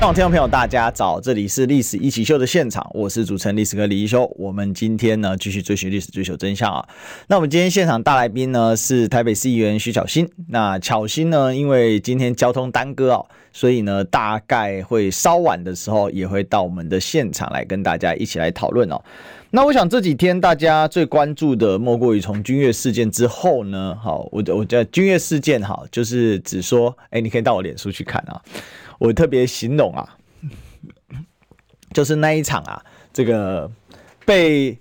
各位听众朋友，大家早，这里是《历史一起秀》的现场，我是主持人历史哥李一修。我们今天呢，继续追寻历史，追求真相啊。那我们今天现场大来宾呢是台北市议员徐巧芯。那巧芯呢，因为今天交通耽搁哦，所以呢，大概会稍晚的时候也会到我们的现场来跟大家一起来讨论哦。那我想这几天大家最关注的，莫过于从君悦事件之后呢，好，我我觉得君悦事件哈，就是只说，哎、你可以到我脸书去看啊，我特别形容啊，就是那一场啊，这个被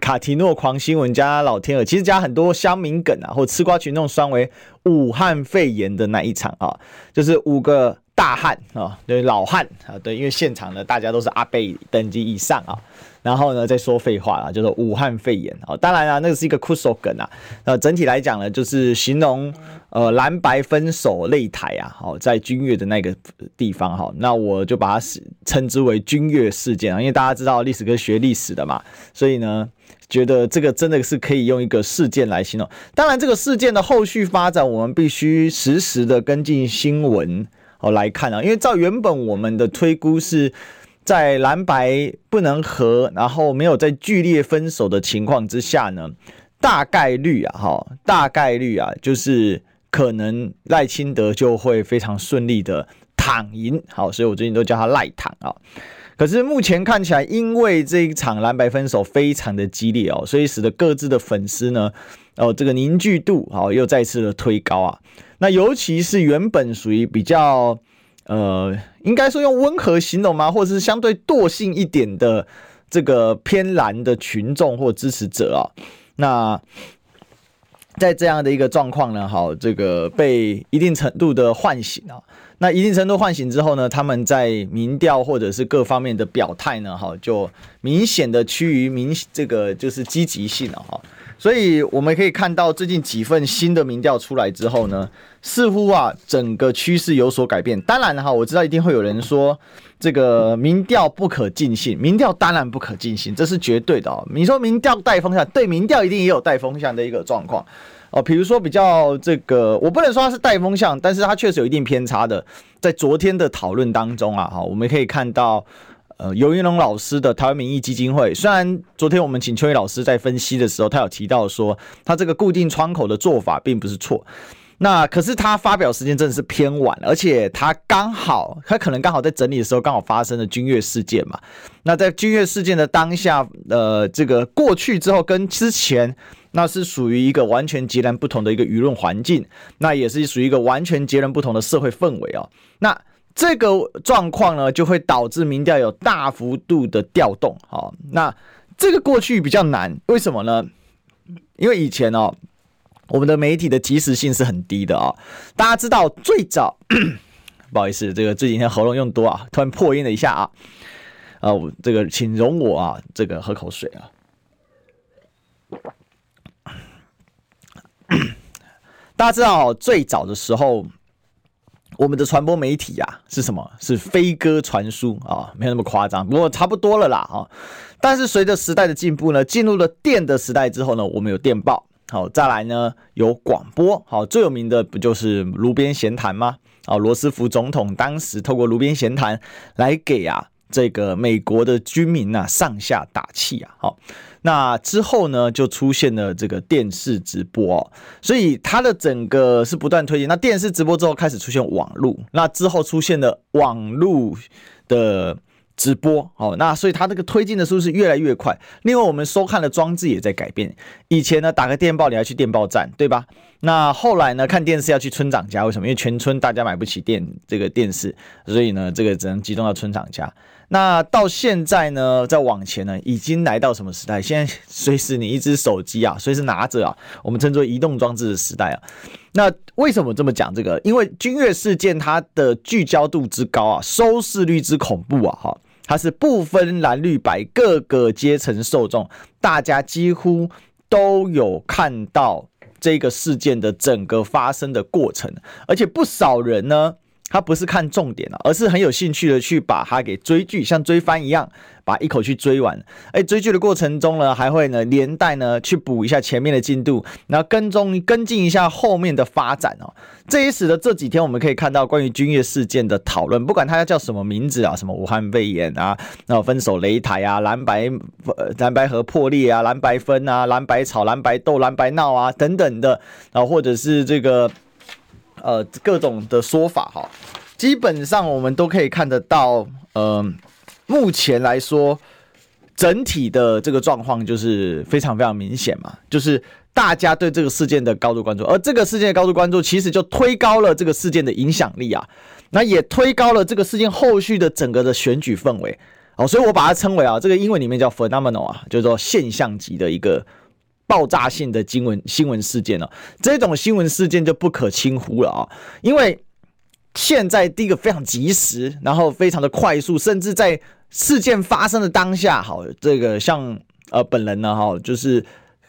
卡提诺狂新闻加老天鹅，其实加很多乡民梗啊，或吃瓜群众酸为武汉肺炎的那一场啊，就是五个大汉啊，对老汉啊，对，因为现场呢大家都是阿贝等级以上啊。然后呢，再说废话啦，就是武汉肺炎啊。当然啊，那个是一个酷手梗啊。那整体来讲呢，就是形容呃蓝白分手擂台啊。好，在君悦的那个地方哈，那我就把它称之为君悦事件啊。因为大家知道历史跟学历史的嘛，所以呢，觉得这个真的是可以用一个事件来形容。当然，这个事件的后续发展，我们必须实时的跟进新闻哦来看啊。因为照原本我们的推估是。在蓝白不能和，然后没有在剧烈分手的情况之下呢，大概率啊，哈，大概率啊，就是可能赖清德就会非常顺利的躺赢，好，所以我最近都叫他赖躺啊。可是目前看起来，因为这一场蓝白分手非常的激烈哦，所以使得各自的粉丝呢，哦，这个凝聚度好又再次的推高啊。那尤其是原本属于比较。呃，应该说用温和形容吗？或者是相对惰性一点的这个偏蓝的群众或支持者啊？那在这样的一个状况呢，好，这个被一定程度的唤醒啊。那一定程度唤醒之后呢，他们在民调或者是各方面的表态呢，哈，就明显的趋于明这个就是积极性了哈。所以我们可以看到，最近几份新的民调出来之后呢，似乎啊，整个趋势有所改变。当然哈，我知道一定会有人说，这个民调不可尽信，民调当然不可尽信，这是绝对的哦。你说民调带风向，对，民调一定也有带风向的一个状况哦。比如说比较这个，我不能说它是带风向，但是它确实有一定偏差的。在昨天的讨论当中啊，哈，我们可以看到。呃，游云龙老师的台湾民意基金会，虽然昨天我们请秋怡老师在分析的时候，他有提到说，他这个固定窗口的做法并不是错，那可是他发表时间真的是偏晚，而且他刚好，他可能刚好在整理的时候，刚好发生了君悦事件嘛。那在君悦事件的当下，呃，这个过去之后跟之前，那是属于一个完全截然不同的一个舆论环境，那也是属于一个完全截然不同的社会氛围哦。那这个状况呢，就会导致民调有大幅度的调动。好，那这个过去比较难，为什么呢？因为以前哦，我们的媒体的及时性是很低的啊。大家知道，最早，不好意思，这个这几天喉咙用多啊，突然破音了一下啊。啊，这个请容我啊，这个喝口水啊。大家知道，最早的时候。我们的传播媒体啊，是什么？是飞鸽传书啊，没有那么夸张，不过差不多了啦啊。但是随着时代的进步呢，进入了电的时代之后呢，我们有电报，好，再来呢有广播，好，最有名的不就是炉边闲谈吗？啊，罗斯福总统当时透过炉边闲谈来给啊这个美国的军民呐上下打气啊，好。那之后呢，就出现了这个电视直播哦，所以它的整个是不断推进。那电视直播之后开始出现网络，那之后出现了网络的直播哦，那所以它这个推进的速度是越来越快。另外，我们收看的装置也在改变。以前呢，打个电报你要去电报站，对吧？那后来呢，看电视要去村长家，为什么？因为全村大家买不起电这个电视，所以呢，这个只能集中到村长家。那到现在呢，再往前呢，已经来到什么时代？现在随时你一只手机啊，随时拿着啊，我们称作移动装置的时代啊。那为什么这么讲这个？因为君越事件它的聚焦度之高啊，收视率之恐怖啊，哈，它是不分蓝绿白各个阶层受众，大家几乎都有看到这个事件的整个发生的过程，而且不少人呢。他不是看重点啊，而是很有兴趣的去把它给追剧，像追番一样，把一口气追完。哎，追剧的过程中呢，还会呢连带呢去补一下前面的进度，然后跟踪跟进一下后面的发展哦。这也使得这几天我们可以看到关于军乐事件的讨论，不管它叫什么名字啊，什么武汉肺炎啊，然后分手擂台啊，蓝白蓝白河破裂啊，蓝白分啊，蓝白吵，蓝白斗，蓝白闹啊等等的，然后或者是这个。呃，各种的说法哈，基本上我们都可以看得到。呃，目前来说，整体的这个状况就是非常非常明显嘛，就是大家对这个事件的高度关注，而这个事件的高度关注，其实就推高了这个事件的影响力啊，那也推高了这个事件后续的整个的选举氛围。哦，所以我把它称为啊，这个英文里面叫 phenomenal 啊，就是说现象级的一个。爆炸性的新闻新闻事件呢、啊，这种新闻事件就不可轻忽了啊！因为现在第一个非常及时，然后非常的快速，甚至在事件发生的当下，好，这个像呃本人呢，哈，就是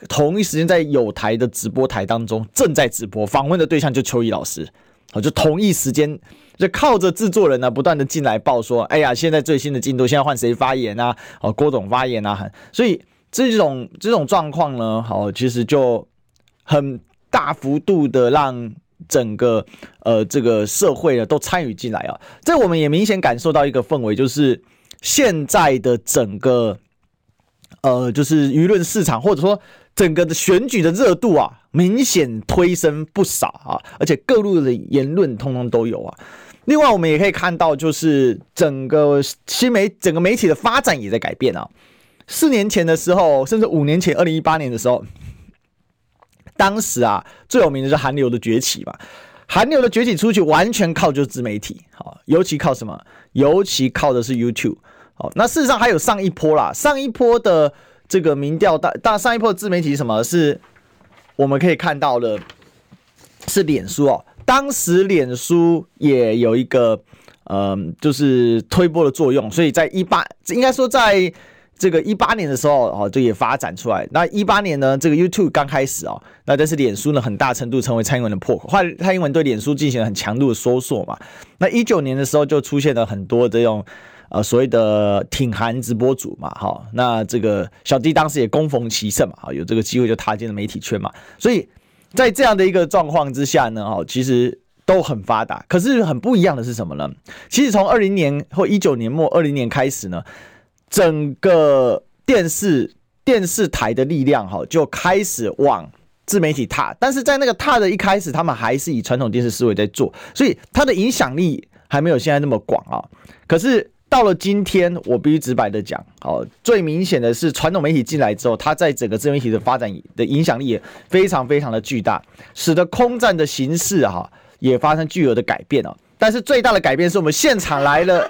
同一时间在有台的直播台当中正在直播，访问的对象就邱毅老师，好，就同一时间就靠着制作人呢不断的进来报说，哎呀，现在最新的进度，现在换谁发言啊？哦，郭总发言啊，所以。这种这种状况呢，好，其实就很大幅度的让整个呃这个社会呢都参与进来啊。这我们也明显感受到一个氛围，就是现在的整个呃就是舆论市场或者说整个的选举的热度啊，明显推升不少啊，而且各路的言论通通都有啊。另外，我们也可以看到，就是整个新媒整个媒体的发展也在改变啊。四年前的时候，甚至五年前，二零一八年的时候，当时啊，最有名的是韩流的崛起嘛。韩流的崛起出去，完全靠就是自媒体，好，尤其靠什么？尤其靠的是 YouTube。好，那事实上还有上一波啦，上一波的这个民调大，大上一波的自媒体什么？是我们可以看到的，是脸书哦。当时脸书也有一个，嗯、呃，就是推波的作用，所以在一八，应该说在。这个一八年的时候哦，就也发展出来。那一八年呢，这个 YouTube 刚开始哦，那但是脸书呢，很大程度成为蔡英文的破口。蔡英文对脸书进行了很强度的搜索嘛。那一九年的时候，就出现了很多这种呃所谓的挺韩直播主嘛，哈。那这个小弟当时也恭逢其盛嘛，有这个机会就踏进了媒体圈嘛。所以在这样的一个状况之下呢，哦，其实都很发达。可是很不一样的是什么呢？其实从二零年或一九年末二零年开始呢。整个电视电视台的力量哈，就开始往自媒体踏，但是在那个踏的一开始，他们还是以传统电视思维在做，所以它的影响力还没有现在那么广啊。可是到了今天，我必须直白的讲，哦，最明显的是传统媒体进来之后，它在整个自媒体的发展的影响力也非常非常的巨大，使得空战的形式哈也发生巨额的改变哦。但是最大的改变是我们现场来了，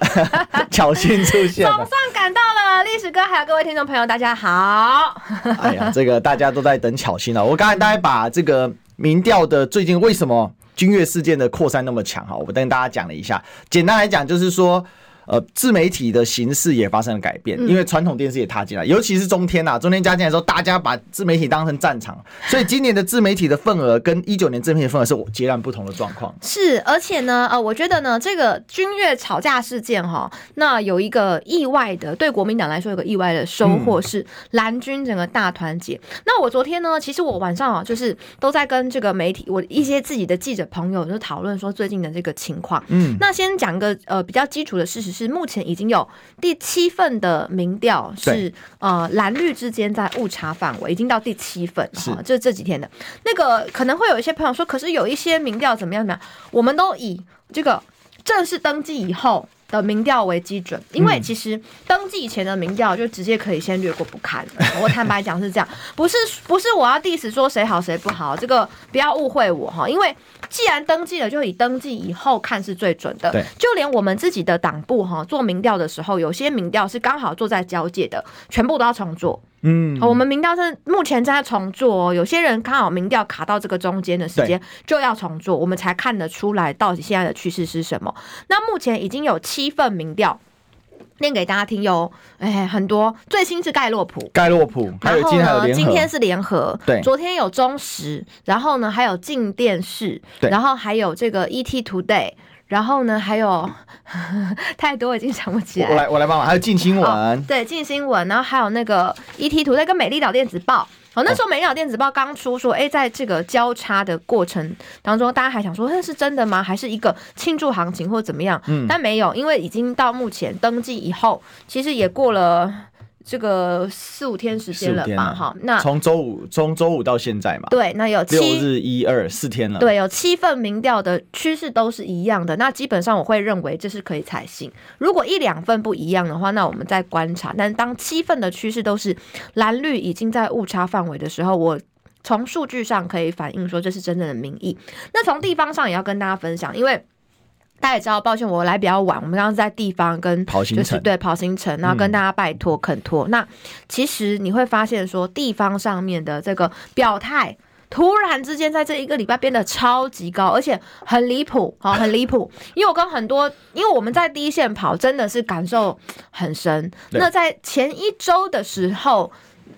巧芯出现了，总算赶到了。历史哥还有各位听众朋友，大家好。哎呀，这个大家都在等巧心了。我刚才大概把这个民调的最近为什么君越事件的扩散那么强哈，我跟大家讲了一下。简单来讲，就是说。呃，自媒体的形式也发生了改变，因为传统电视也踏进来，尤其是中天呐、啊，中天加进来的时候，大家把自媒体当成战场，所以今年的自媒体的份额跟一九年自媒体的份额是截然不同的状况。是，而且呢，呃，我觉得呢，这个君越吵架事件哈，那有一个意外的，对国民党来说有个意外的收获是蓝军整个大团结。那我昨天呢，其实我晚上啊，就是都在跟这个媒体，我一些自己的记者朋友就讨论说最近的这个情况。嗯，那先讲个呃比较基础的事实。是目前已经有第七份的民调是呃蓝绿之间在误差范围，已经到第七份哈，这这几天的。那个可能会有一些朋友说，可是有一些民调怎么样怎么样，我们都以这个正式登记以后的民调为基准，因为其实登记以前的民调就直接可以先略过不看。我坦白讲是这样，不是不是我要 diss 说谁好谁不好，这个不要误会我哈，因为。既然登记了，就以登记以后看是最准的。对，就连我们自己的党部哈做民调的时候，有些民调是刚好做在交界的，全部都要重做。嗯，我们民调是目前正在重做，哦有些人刚好民调卡到这个中间的时间，就要重做，我们才看得出来到底现在的趋势是什么。那目前已经有七份民调。念给大家听有，哎，很多最新是盖洛普，盖洛普，还有今天今天是联合，对，昨天有中时，然后呢还有静电视，对，然后还有这个 ET Today，然后呢还有呵 呵太多已经想不起来，我来我来帮忙，还有近新闻，对，近新闻，然后还有那个 ET Today 跟美丽岛电子报。哦，那时候《美丽岛电子报》刚出，说，哎、欸，在这个交叉的过程当中，大家还想说，那是真的吗？还是一个庆祝行情或怎么样？嗯，但没有，因为已经到目前登记以后，其实也过了。这个四五天时间了吧？哈，那从周五从周五到现在嘛，对，那有七六日一二四天了。对，有七份民调的趋势都是一样的。那基本上我会认为这是可以采信。如果一两份不一样的话，那我们再观察。但当七份的趋势都是蓝绿已经在误差范围的时候，我从数据上可以反映说这是真正的民意。那从地方上也要跟大家分享，因为。大家也知道，抱歉，我来比较晚。我们刚刚在地方跟跑行程，对跑行程，然后跟大家拜托恳托。那其实你会发现，说地方上面的这个表态，突然之间在这一个礼拜变得超级高，而且很离谱，好，很离谱。因为我跟很多，因为我们在第一线跑，真的是感受很深。那在前一周的时候，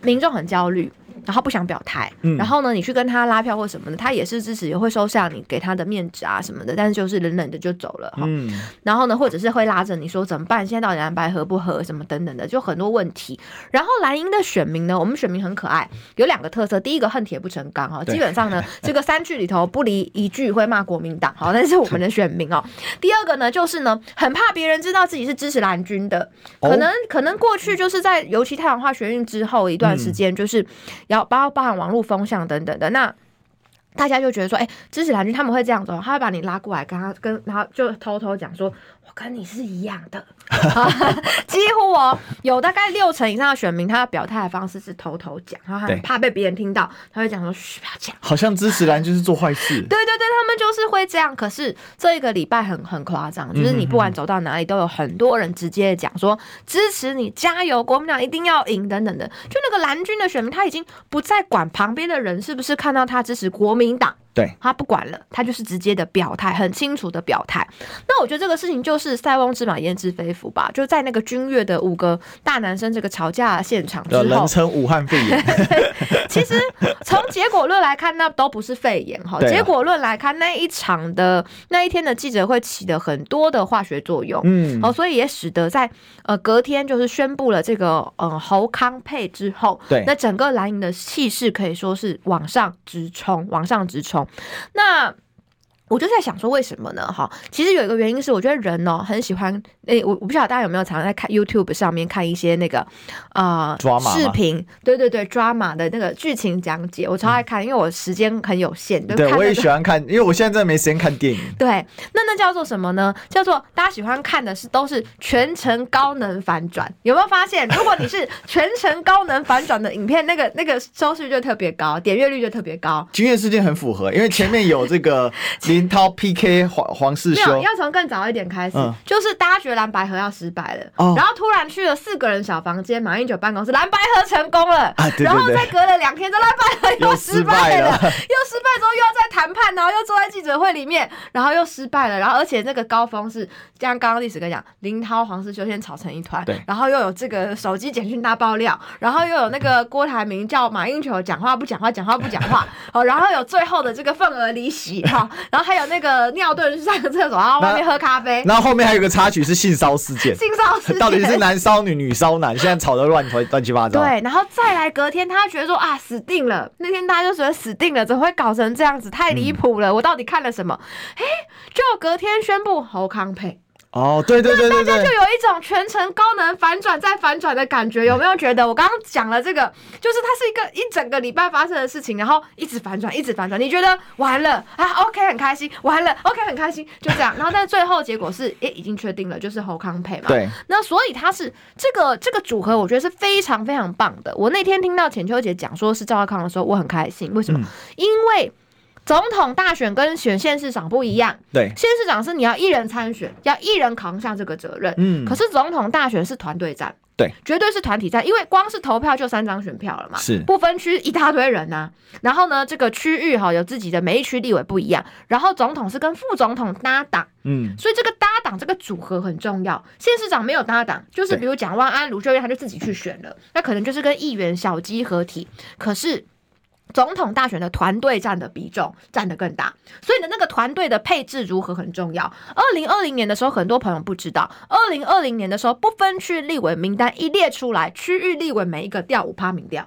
民众很焦虑。然后不想表态，嗯，然后呢，你去跟他拉票或什么的，他也是支持，也会收下你给他的面子啊什么的，但是就是冷冷的就走了哈。嗯，然后呢，或者是会拉着你说怎么办？现在到底蓝白合不合什么等等的，就很多问题。然后蓝营的选民呢，我们选民很可爱，有两个特色。第一个恨铁不成钢哈，基本上呢，这个三句里头不离一句会骂国民党，好，那是我们的选民哦。第二个呢，就是呢，很怕别人知道自己是支持蓝军的，可能可能过去就是在尤其太阳花学运之后一段时间，就是。要包包含网络风向等等的，那大家就觉得说，哎、欸，支持蓝军他们会这样子，他会把你拉过来，跟他跟然后就偷偷讲说。跟你是一样的，几乎哦，有大概六成以上的选民，他的表态的方式是偷偷讲，他很怕被别人听到，他会讲说：“嘘，不要讲。”好像支持蓝就是做坏事。对对对，他们就是会这样。可是这一个礼拜很很夸张，就是你不管走到哪里，都有很多人直接讲说支持你，加油，国民党一定要赢等等的。就那个蓝军的选民，他已经不再管旁边的人是不是看到他支持国民党。对，他不管了，他就是直接的表态，很清楚的表态。那我觉得这个事情就是塞翁之马焉知非福吧。就在那个君悦的五个大男生这个吵架现场之后，人称武汉肺炎。其实从结果论来看，那都不是肺炎哈。结果论来看，那一场的那一天的记者会起的很多的化学作用，嗯，哦，所以也使得在呃隔天就是宣布了这个呃侯康配之后，对，那整个蓝营的气势可以说是往上直冲，往上直冲。那我就在想说，为什么呢？哈，其实有一个原因是，我觉得人哦很喜欢。诶、欸，我我不晓得大家有没有常常在看 YouTube 上面看一些那个啊、呃、视频，对对对，drama 的那个剧情讲解，我超爱看，嗯、因为我时间很有限。对，我也喜欢看，因为我现在真的没时间看电影。对，那那叫做什么呢？叫做大家喜欢看的是都是全程高能反转。有没有发现，如果你是全程高能反转的影片，那个那个收视率就特别高，点阅率就特别高。君悦事件很符合，因为前面有这个 林涛 PK 黄黄世修，要从更早一点开始，嗯、就是大家觉得。蓝白合要失败了，哦、然后突然去了四个人小房间，马英九办公室，蓝白合成功了，啊、对对对，然后再隔了两天，这蓝白合又失败了，又失败之后又要再谈判，然后又坐在记者会里面，然后又失败了，然后而且那个高峰是像刚刚历史哥讲，林涛、黄世修先吵成一团，对，然后又有这个手机简讯大爆料，然后又有那个郭台铭叫马英九讲话不讲话，讲话不讲话，哦，然后有最后的这个份额离席 哈，然后还有那个尿遁去上个厕所，然后外面喝咖啡，然后后面还有个插曲是。性骚事件，性骚事件到底是男骚女，女骚男？现在吵得乱乱七八糟。对，然后再来隔天，他觉得说啊，死定了。那天大家就觉得死定了，怎么会搞成这样子？太离谱了！嗯、我到底看了什么？哎，就隔天宣布侯康配。哦，对对对对，大家就有一种全程高能反转再反转的感觉，有没有觉得？我刚刚讲了这个，就是它是一个一整个礼拜发生的事情，然后一直反转，一直反转。你觉得完了啊？OK，很开心，完了，OK，很开心，就这样。然后但最后结果是，诶，已经确定了，就是侯康配嘛。对。那所以他是这个这个组合，我觉得是非常非常棒的。我那天听到浅秋姐讲说是赵少康的时候，我很开心。为什么？嗯、因为。总统大选跟选县市长不一样，对，县市长是你要一人参选，要一人扛下这个责任，嗯，可是总统大选是团队战。对，绝对是团体战，因为光是投票就三张选票了嘛，是。不分区一大堆人呐、啊。然后呢，这个区域哈有自己的每一区立委不一样，然后总统是跟副总统搭档，嗯，所以这个搭档这个组合很重要。县市长没有搭档，就是比如蒋万安、卢秀燕，他就自己去选了，那可能就是跟议员小鸡合体，可是。总统大选的团队占的比重占的更大，所以呢，那个团队的配置如何很重要。二零二零年的时候，很多朋友不知道，二零二零年的时候，不分区立委名单一列出来，区域立委每一个掉五趴民调，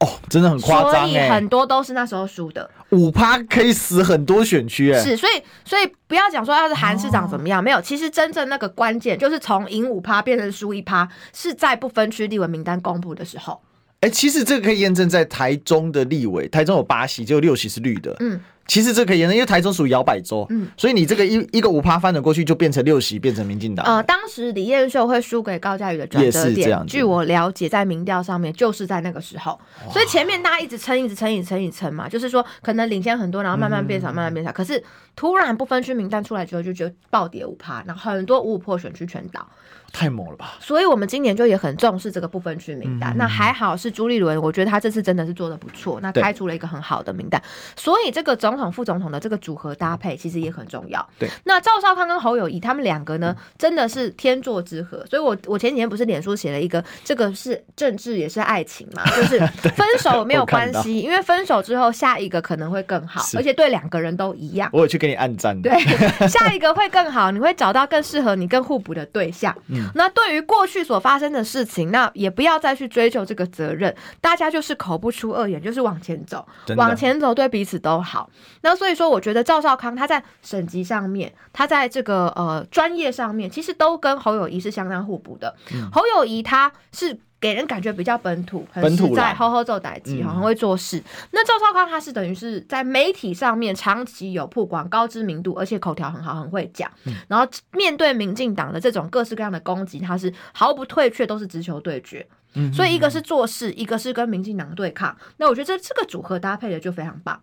哦，真的很夸张，所以很多都是那时候输的。五趴可以死很多选区，哎，是，所以所以不要讲说要是韩市长怎么样，哦、没有，其实真正那个关键就是从赢五趴变成输一趴，是在不分区立委名单公布的时候。哎、其实这个可以验证在台中的立委，台中有八席，只有六席是绿的。嗯，其实这个可以验证，因为台中属于摇摆州。嗯，所以你这个一一个五趴翻转过去，就变成六席，变成民进党。呃，当时李彦秀会输给高嘉瑜的转折点，据我了解，在民调上面就是在那个时候。所以前面大家一直撑，一直撑，一直撑，一直撑嘛，就是说可能领先很多，然后慢慢变少，慢慢变少。可是突然不分区名单出来之后，就觉得暴跌五趴，然后很多五五破选区全倒。太猛了吧！所以，我们今年就也很重视这个不分区名单。嗯、那还好是朱立伦，我觉得他这次真的是做的不错，那开出了一个很好的名单。所以，这个总统、副总统的这个组合搭配其实也很重要。对，那赵少康跟侯友谊他们两个呢，真的是天作之合。所以我我前几天不是脸书写了一个，这个是政治也是爱情嘛，就是 分手没有关系，因为分手之后下一个可能会更好，而且对两个人都一样。我有去给你按赞。对，下一个会更好，你会找到更适合你、更互补的对象。那对于过去所发生的事情，那也不要再去追究这个责任，大家就是口不出恶言，就是往前走，往前走对彼此都好。那所以说，我觉得赵少康他在省级上面，他在这个呃专业上面，其实都跟侯友谊是相当互补的。嗯、侯友谊他是。给人感觉比较本土，很实在，好好做代志，很会做事。嗯、那赵少康他是等于是在媒体上面长期有曝光、高知名度，而且口条很好，很会讲。嗯、然后面对民进党的这种各式各样的攻击，他是毫不退却，都是直球对决。嗯、所以一个是做事，一个是跟民进党对抗。那我觉得这这个组合搭配的就非常棒。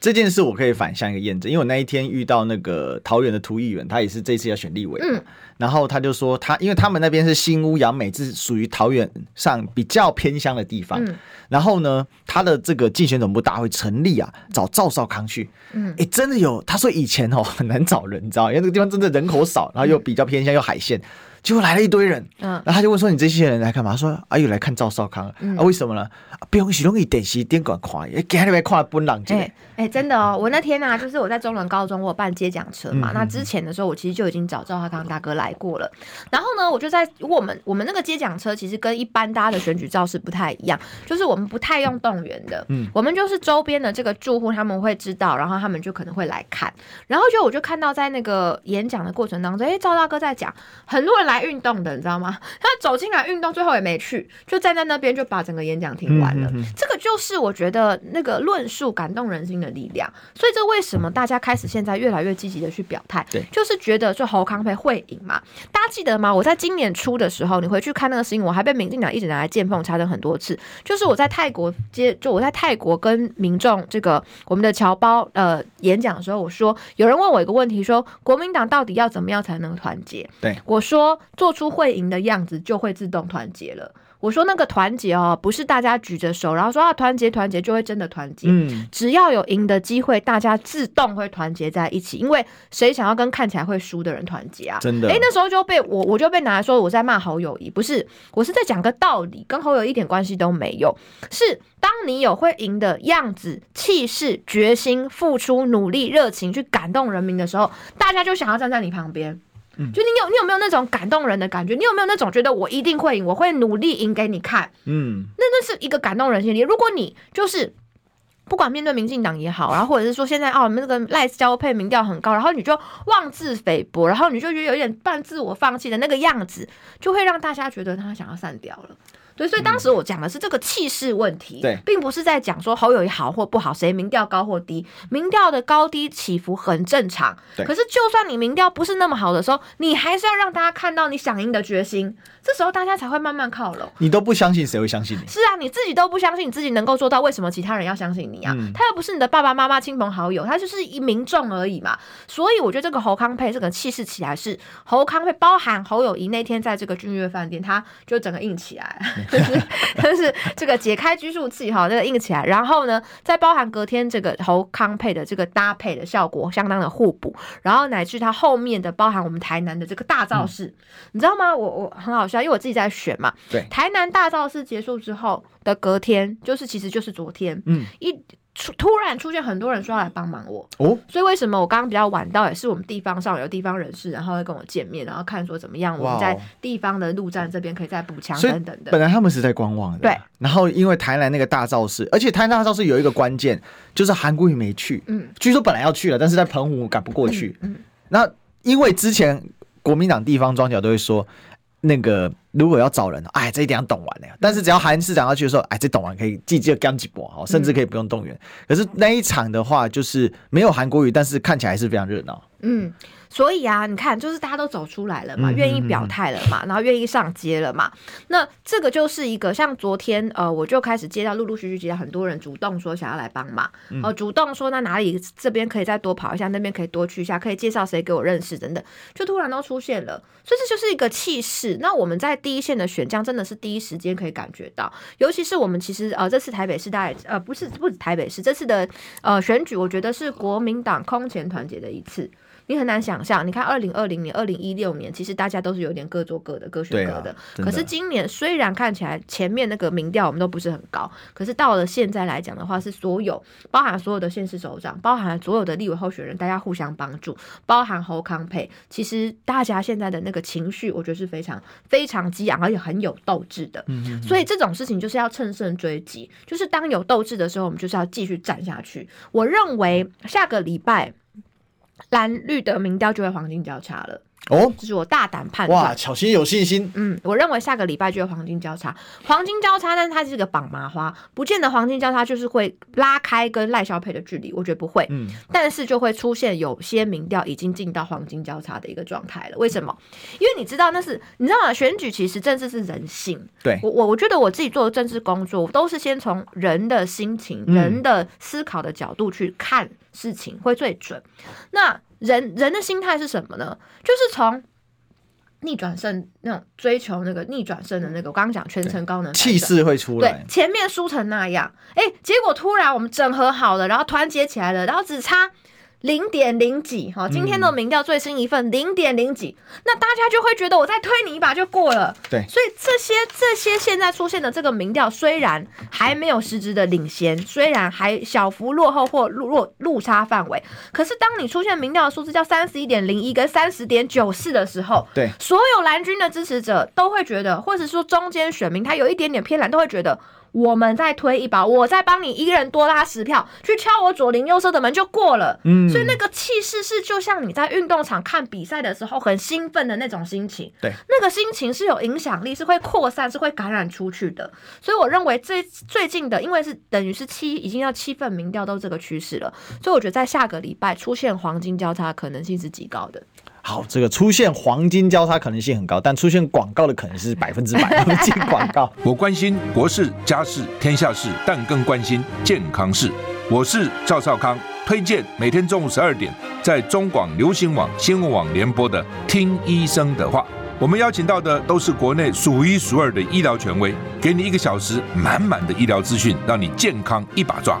这件事我可以反向一个验证，因为我那一天遇到那个桃园的涂议员，他也是这次要选立委，嗯，然后他就说他，因为他们那边是新屋杨美，是属于桃园上比较偏乡的地方，嗯，然后呢，他的这个竞选总部大会成立啊，找赵少康去，嗯，哎，真的有，他说以前哦很难找人，你知道，因为那个地方真的人口少，然后又比较偏乡，又海线。结果来了一堆人，嗯，然后他就问说：“你这些人来干嘛？”他说：“啊，又来看赵少康，嗯、啊，为什么呢？不用许容易点席点管看，给他那边看本人。”哎哎，真的哦，我那天啊，就是我在中仑高中，我有办接讲车嘛。嗯、那之前的时候，我其实就已经找赵少康大哥来过了。然后呢，我就在我们我们那个接讲车，其实跟一般大家的选举造势不太一样，就是我们不太用动员的，嗯，我们就是周边的这个住户他们会知道，然后他们就可能会来看。然后就我就看到在那个演讲的过程当中，哎，赵大哥在讲，很多人来运动的，你知道吗？他走进来运动，最后也没去，就站在那边就把整个演讲听完了。嗯、哼哼，这个就是我觉得那个论述感动人心的力量。所以这为什么大家开始现在越来越积极的去表态？对，就是觉得就侯康培会赢嘛。大家记得吗？我在今年初的时候，你回去看那个新闻，我还被民进党一直拿来见缝插针很多次。就是我在泰国接，就我在泰国跟民众这个我们的侨胞呃演讲的时候，我说有人问我一个问题，说国民党到底要怎么样才能团结？对，我说做出会赢的样子就会自动团结了。我说那个团结哦，不是大家举着手，然后说啊团结团结就会真的团结。嗯，只要有赢的机会，大家自动会团结在一起。因为谁想要跟看起来会输的人团结啊？真的。哎，那时候就被我我就被拿来说我在骂侯友谊，不是，我是在讲个道理，跟侯友一点关系都没有。是当你有会赢的样子、气势、决心、付出、努力、热情去感动人民的时候，大家就想要站在你旁边。就你有你有没有那种感动人的感觉？你有没有那种觉得我一定会赢，我会努力赢给你看？嗯，那那是一个感动人心理。如果你就是不管面对民进党也好，然后或者是说现在哦，你们那个赖交配民调很高，然后你就妄自菲薄，然后你就觉得有点半自我放弃的那个样子，就会让大家觉得他想要散掉了。对，所以当时我讲的是这个气势问题，对，并不是在讲说侯友谊好或不好，谁民调高或低，民调的高低起伏很正常。对，可是就算你民调不是那么好的时候，你还是要让大家看到你响应的决心，这时候大家才会慢慢靠拢。你都不相信，谁会相信你？是啊，你自己都不相信你自己能够做到，为什么其他人要相信你啊？嗯、他又不是你的爸爸妈妈、亲朋好友，他就是一民众而已嘛。所以我觉得这个侯康配这个气势起来是侯康配，包含侯友谊那天在这个君悦饭店，他就整个硬起来。就是就是这个解开拘束器哈，这个硬起来，然后呢，再包含隔天这个侯康配的这个搭配的效果相当的互补，然后乃至它后面的包含我们台南的这个大造势，嗯、你知道吗？我我很好笑，因为我自己在选嘛。对，台南大造势结束之后的隔天，就是其实就是昨天，嗯，一。突突然出现很多人说要来帮忙我哦，所以为什么我刚刚比较晚到，也是我们地方上有地方人士，然后会跟我见面，然后看说怎么样，我们在地方的陆战这边可以再补强等等的。本来他们是在观望的，对。然后因为台南那个大造势，而且台南大造势有一个关键，就是韩国瑜没去，嗯，据说本来要去了，但是在澎湖赶不过去，嗯。那因为之前国民党地方庄脚都会说。那个如果要找人，哎，这一点要懂完的呀。但是只要韩市长要去的时候，哎，这懂完可以积极的干几波哈，甚至可以不用动员。可是那一场的话，就是没有韩国语，但是看起来还是非常热闹。嗯。所以啊，你看，就是大家都走出来了嘛，愿意表态了嘛，然后愿意上街了嘛。那这个就是一个像昨天，呃，我就开始接到陆陆续续接到很多人主动说想要来帮忙，呃，主动说那哪里这边可以再多跑一下，那边可以多去一下，可以介绍谁给我认识等等，就突然都出现了。所以这就是一个气势。那我们在第一线的选将真的是第一时间可以感觉到，尤其是我们其实呃这次台北市大概呃不是不止台北市这次的呃选举，我觉得是国民党空前团结的一次。你很难想象，你看二零二零年、二零一六年，其实大家都是有点各做各的、各选各的。啊、可是今年虽然看起来前面那个民调我们都不是很高，可是到了现在来讲的话，是所有包含所有的县市首长，包含所有的立委候选人，大家互相帮助，包含侯康配，其实大家现在的那个情绪，我觉得是非常非常激昂，而且很有斗志的。嗯嗯嗯。所以这种事情就是要乘胜追击，就是当有斗志的时候，我们就是要继续战下去。我认为下个礼拜。蓝绿的民调就会黄金交叉了。哦，这是我大胆判断。哇，巧心有信心。嗯，我认为下个礼拜就会黄金交叉，黄金交叉，但是它是个绑麻花，不见得黄金交叉就是会拉开跟赖萧配的距离，我觉得不会。嗯，但是就会出现有些民调已经进到黄金交叉的一个状态了。为什么？因为你知道那是你知道吗？选举其实政治是人性。对，我我我觉得我自己做的政治工作，都是先从人的心情、人的思考的角度去看。事情会最准。那人人的心态是什么呢？就是从逆转胜那种追求那个逆转胜的那个。我刚刚讲全程高能气势会出来。对，前面输成那样，哎，结果突然我们整合好了，然后团结起来了，然后只差。零点零几哈，今天的民调最新一份零点零几，那大家就会觉得我再推你一把就过了。对，所以这些这些现在出现的这个民调，虽然还没有实质的领先，虽然还小幅落后或落落误差范围，可是当你出现民调的数字叫三十一点零一跟三十点九四的时候，对，所有蓝军的支持者都会觉得，或者说中间选民他有一点点偏蓝，都会觉得。我们再推一把，我再帮你一个人多拉十票，去敲我左邻右舍的门就过了。嗯，所以那个气势是就像你在运动场看比赛的时候很兴奋的那种心情。对，那个心情是有影响力，是会扩散，是会感染出去的。所以我认为最最近的，因为是等于是七已经要七份民调都这个趋势了，所以我觉得在下个礼拜出现黄金交叉可能性是极高的。好，这个出现黄金交叉可能性很高，但出现广告的可能是 百分之百的进广告。我关心国事、家事、天下事，但更关心健康事。我是赵少康，推荐每天中午十二点在中广流行网、新闻网联播的《听医生的话》。我们邀请到的都是国内数一数二的医疗权威，给你一个小时满满的医疗资讯，让你健康一把抓。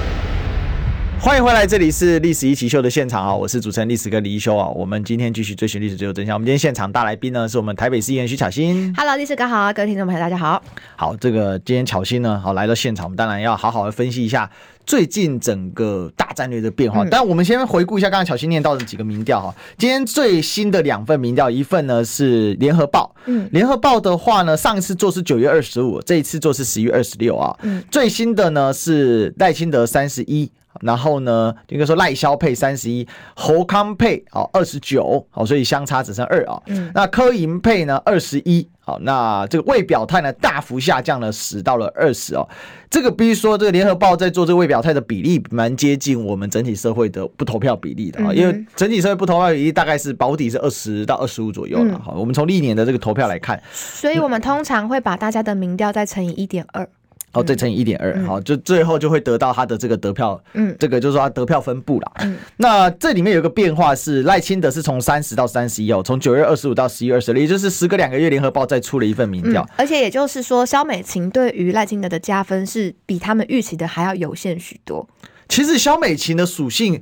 欢迎回来，这里是历史一起秀的现场啊！我是主持人历史哥李一修啊。我们今天继续追寻历史，最后真相。我们今天现场大来宾呢，是我们台北市议员徐巧芯。Hello，历史哥好，各位听众朋友大家好。好，这个今天巧芯呢，好来到现场，我们当然要好好的分析一下最近整个大战略的变化。嗯、但我们先回顾一下刚刚巧芯念到的几个民调哈。今天最新的两份民调，一份呢是联合报，嗯，联合报的话呢，上一次做是九月二十五，这一次做是十一月二十六啊。嗯，最新的呢是赖清德三十一。然后呢，应该说赖萧配三十一，侯康配哦二十九，好，所以相差只剩二啊。嗯，那柯银配呢二十一，好，那这个未表态呢大幅下降了十到了二十哦。这个比如说这个联合报在做这个未表态的比例，蛮接近我们整体社会的不投票比例的啊，嗯、因为整体社会不投票比例大概是保底是二十到二十五左右了。好，我们从历年的这个投票来看，所以我们通常会把大家的民调再乘以一点二。哦，再乘以一点二，好，就最后就会得到他的这个得票，嗯，这个就是说他得票分布了。嗯，那这里面有一个变化是赖清德是从三十到三十一哦，从九月二十五到十一月二十六，也就是时隔两个月，联合报再出了一份民调，嗯，而且也就是说，萧美琴对于赖清德的加分是比他们预期的还要有限许多。其实萧美琴的属性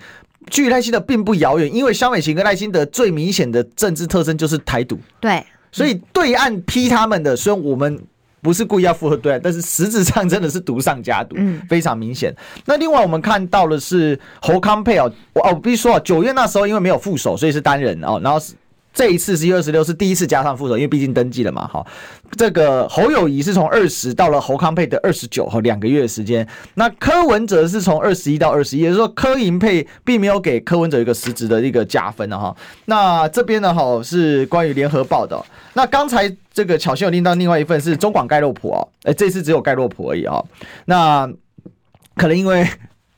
距赖清德并不遥远，因为萧美琴跟赖清德最明显的政治特征就是台独，对，所以对岸批他们的，虽然我们。不是故意要附和对岸，但是实质上真的是毒上加毒，嗯，非常明显。那另外我们看到的是侯康佩哦，我哦必须说啊，九月那时候因为没有副手，所以是单人哦，然后是。这一次十一月二十六是第一次加上副手，因为毕竟登记了嘛，哈。这个侯友谊是从二十到了侯康配的二十九，哈，两个月的时间。那柯文哲是从二十一到二十一，也就是说柯银配并没有给柯文哲一个实质的一个加分的哈。那这边呢，哈是关于联合报的。那刚才这个巧心有听到另外一份是中广盖洛普哦，哎，这次只有盖洛普而已啊。那可能因为。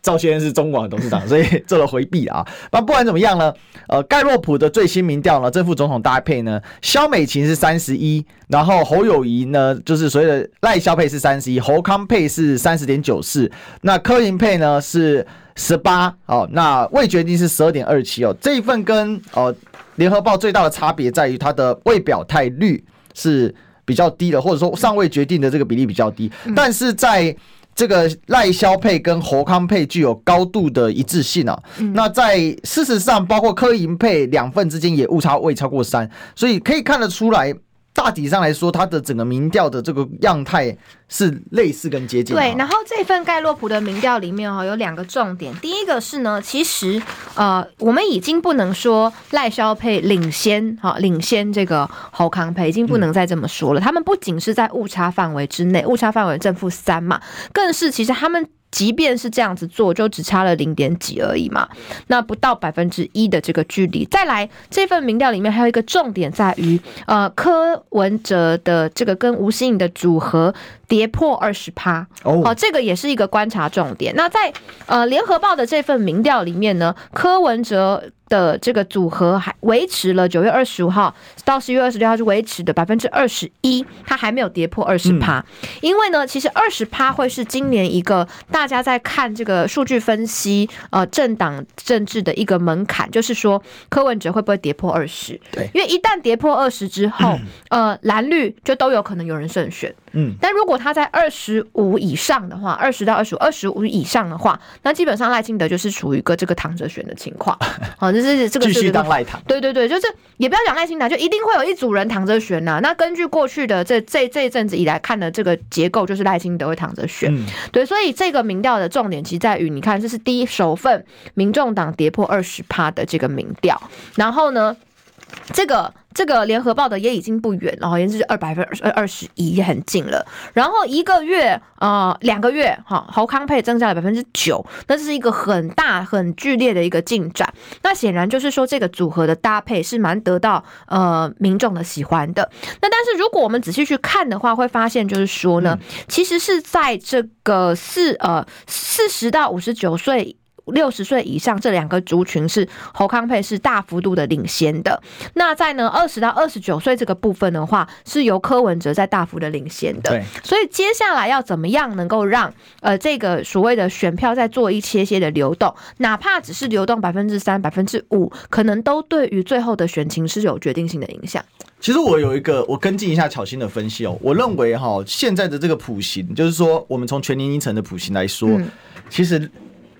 赵先生是中广的董事长，所以做了回避啊。那不管怎么样呢，呃，盖洛普的最新民调呢，正副总统搭配呢，萧美琴是三十一，然后侯友谊呢，就是所谓的赖萧配是三十一，侯康配是三十点九四，那柯林配呢是十八，哦，那未决定是十二点二七哦。这一份跟呃联合报最大的差别在于它的未表态率是比较低的，或者说尚未决定的这个比例比较低，但是在这个赖萧配跟侯康配具有高度的一致性啊，嗯、那在事实上，包括柯银配两份之间也误差未超过三，所以可以看得出来。大体上来说，它的整个民调的这个样态是类似跟接近。对，然后这份盖洛普的民调里面哈，有两个重点。第一个是呢，其实呃，我们已经不能说赖萧配领先哈，领先这个侯康配，已经不能再这么说了。他们不仅是在误差范围之内，误差范围正负三嘛，更是其实他们。即便是这样子做，就只差了零点几而已嘛，那不到百分之一的这个距离。再来，这份民调里面还有一个重点在于，呃，柯文哲的这个跟吴欣颖的组合跌破二十趴，哦，这个也是一个观察重点。那在呃联合报的这份民调里面呢，柯文哲。的这个组合还维持了九月二十五号到十月二十六号是维持的百分之二十一，它还没有跌破二十趴。因为呢，其实二十趴会是今年一个大家在看这个数据分析呃政党政治的一个门槛，就是说柯文哲会不会跌破二十？对，因为一旦跌破二十之后，呃蓝绿就都有可能有人胜选。嗯，但如果他在二十五以上的话，二十到二十五，二十五以上的话，那基本上赖清德就是处于一个这个躺着选的情况。好，就是这个继续当赖躺。对对对，就是也不要讲赖清德，就一定会有一组人躺着选呐。那根据过去的这这这一阵子以来看的这个结构，就是赖清德会躺着选。嗯、对，所以这个民调的重点其实在于，你看这是第一首份民众党跌破二十趴的这个民调，然后呢，这个。这个联合报的也已经不远了，好像是二百分二二十一，也很近了。然后一个月呃两个月哈，侯康配增加了百分之九，那这是一个很大很剧烈的一个进展。那显然就是说这个组合的搭配是蛮得到呃民众的喜欢的。那但是如果我们仔细去看的话，会发现就是说呢，其实是在这个四呃四十到五十九岁。六十岁以上这两个族群是侯康佩是大幅度的领先的，那在呢二十到二十九岁这个部分的话，是由柯文哲在大幅的领先的。对，所以接下来要怎么样能够让呃这个所谓的选票再做一些些的流动，哪怕只是流动百分之三、百分之五，可能都对于最后的选情是有决定性的影响。其实我有一个，我跟进一下巧心的分析哦，我认为哈现在的这个普行，就是说我们从全年龄层的普行来说，其实。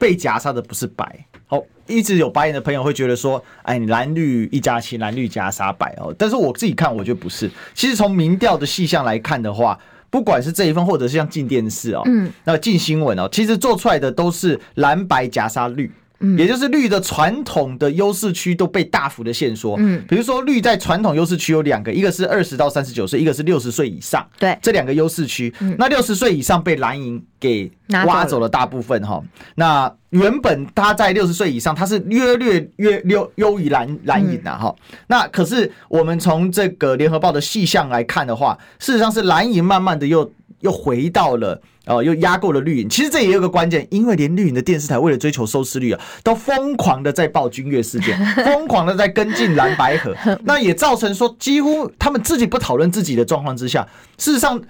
被夹杀的不是白。哦，一直有白眼的朋友会觉得说，哎，你蓝绿一家亲，蓝绿夹杀白哦。但是我自己看，我觉得不是。其实从民调的细项来看的话，不管是这一份，或者是像进电视哦，嗯，那进新闻哦，其实做出来的都是蓝白夹杀绿。也就是绿的传统的优势区都被大幅的限缩，嗯，比如说绿在传统优势区有两个，一个是二十到三十九岁，一个是六十岁以上，对，这两个优势区，那六十岁以上被蓝营给挖走了大部分哈，那原本他在六十岁以上，他是约略约优优于蓝蓝营的哈，那可是我们从这个联合报的细项来看的话，事实上是蓝营慢慢的又又回到了。哦，又压过了绿营。其实这也有个关键，因为连绿营的电视台为了追求收视率啊，都疯狂的在报君悦事件，疯狂的在跟进蓝白合。那也造成说，几乎他们自己不讨论自己的状况之下，事实上